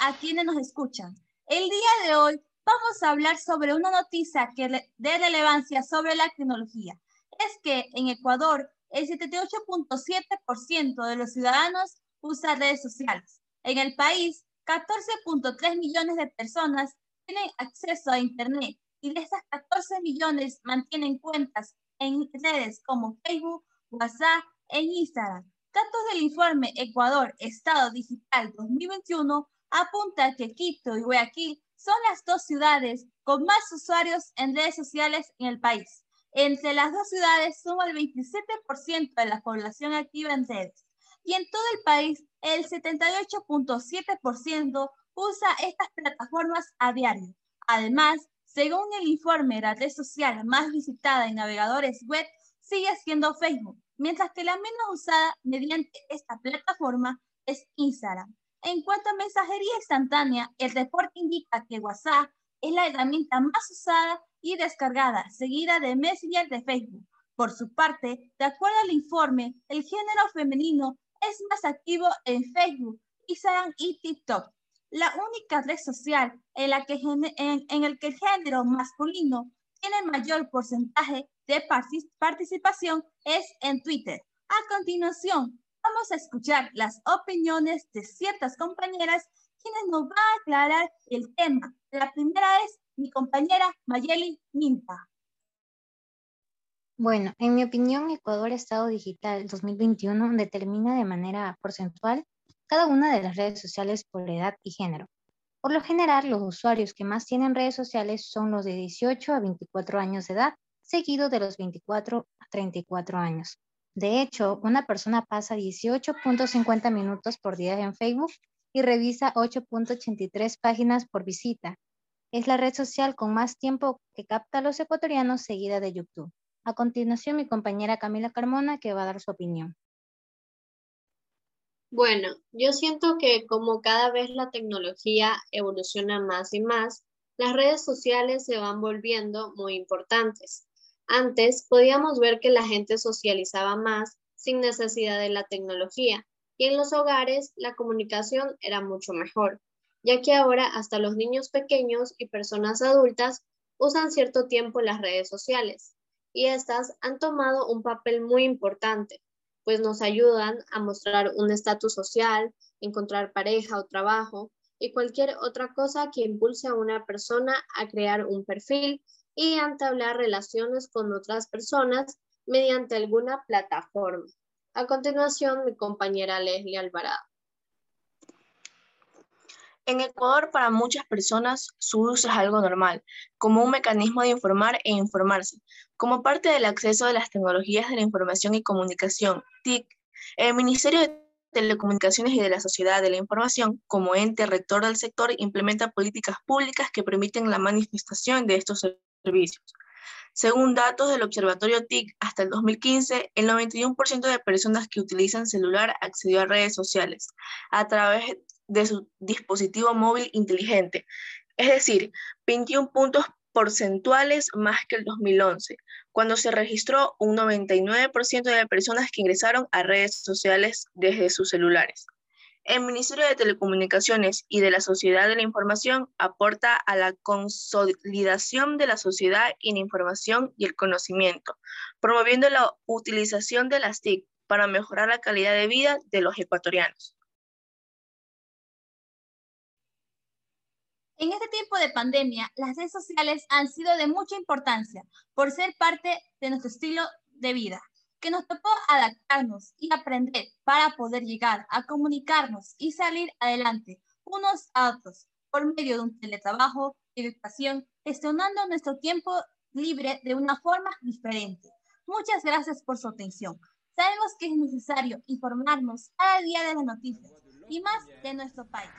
a quienes nos escuchan? El día de hoy vamos a hablar sobre una noticia que de relevancia sobre la tecnología. Es que en Ecuador el 78.7% de los ciudadanos usa redes sociales. En el país, 14.3 millones de personas tienen acceso a Internet y de estas 14 millones mantienen cuentas en redes como Facebook, WhatsApp e Instagram. Datos del informe Ecuador Estado Digital 2021 apunta que Quito y Guayaquil son las dos ciudades con más usuarios en redes sociales en el país. Entre las dos ciudades suma el 27% de la población activa en redes. Y en todo el país, el 78.7% usa estas plataformas a diario. Además, según el informe, la red social más visitada en navegadores web sigue siendo Facebook, mientras que la menos usada mediante esta plataforma es Instagram. En cuanto a mensajería instantánea, el reporte indica que WhatsApp es la herramienta más usada y descargada, seguida de Messenger de Facebook. Por su parte, de acuerdo al informe, el género femenino es más activo en Facebook, Instagram y TikTok. La única red social en la que en, el que el género masculino tiene mayor porcentaje de participación es en Twitter. A continuación, vamos a escuchar las opiniones de ciertas compañeras quienes nos van a aclarar el tema. La primera es mi compañera Mayeli Minta. Bueno, en mi opinión, Ecuador Estado Digital 2021 determina de manera porcentual cada una de las redes sociales por edad y género. Por lo general, los usuarios que más tienen redes sociales son los de 18 a 24 años de edad, seguido de los 24 a 34 años. De hecho, una persona pasa 18.50 minutos por día en Facebook y revisa 8.83 páginas por visita. Es la red social con más tiempo que capta a los ecuatorianos seguida de YouTube. A continuación, mi compañera Camila Carmona que va a dar su opinión. Bueno, yo siento que como cada vez la tecnología evoluciona más y más, las redes sociales se van volviendo muy importantes. Antes podíamos ver que la gente socializaba más sin necesidad de la tecnología y en los hogares la comunicación era mucho mejor, ya que ahora hasta los niños pequeños y personas adultas usan cierto tiempo las redes sociales y estas han tomado un papel muy importante, pues nos ayudan a mostrar un estatus social, encontrar pareja o trabajo y cualquier otra cosa que impulse a una persona a crear un perfil y entablar relaciones con otras personas mediante alguna plataforma. A continuación, mi compañera Leslie Alvarado. En Ecuador, para muchas personas, su uso es algo normal, como un mecanismo de informar e informarse. Como parte del acceso a las tecnologías de la información y comunicación, TIC, el Ministerio de Telecomunicaciones y de la Sociedad de la Información, como ente rector del sector, implementa políticas públicas que permiten la manifestación de estos servicios. Según datos del Observatorio TIC, hasta el 2015, el 91% de personas que utilizan celular accedió a redes sociales a través de su dispositivo móvil inteligente, es decir, 21 puntos porcentuales más que el 2011, cuando se registró un 99% de personas que ingresaron a redes sociales desde sus celulares. El Ministerio de Telecomunicaciones y de la Sociedad de la Información aporta a la consolidación de la sociedad en información y el conocimiento, promoviendo la utilización de las TIC para mejorar la calidad de vida de los ecuatorianos. En este tiempo de pandemia, las redes sociales han sido de mucha importancia por ser parte de nuestro estilo de vida que nos tocó adaptarnos y aprender para poder llegar a comunicarnos y salir adelante unos a otros por medio de un teletrabajo, educación, gestionando nuestro tiempo libre de una forma diferente. Muchas gracias por su atención. Sabemos que es necesario informarnos cada día de las noticias y más de nuestro país.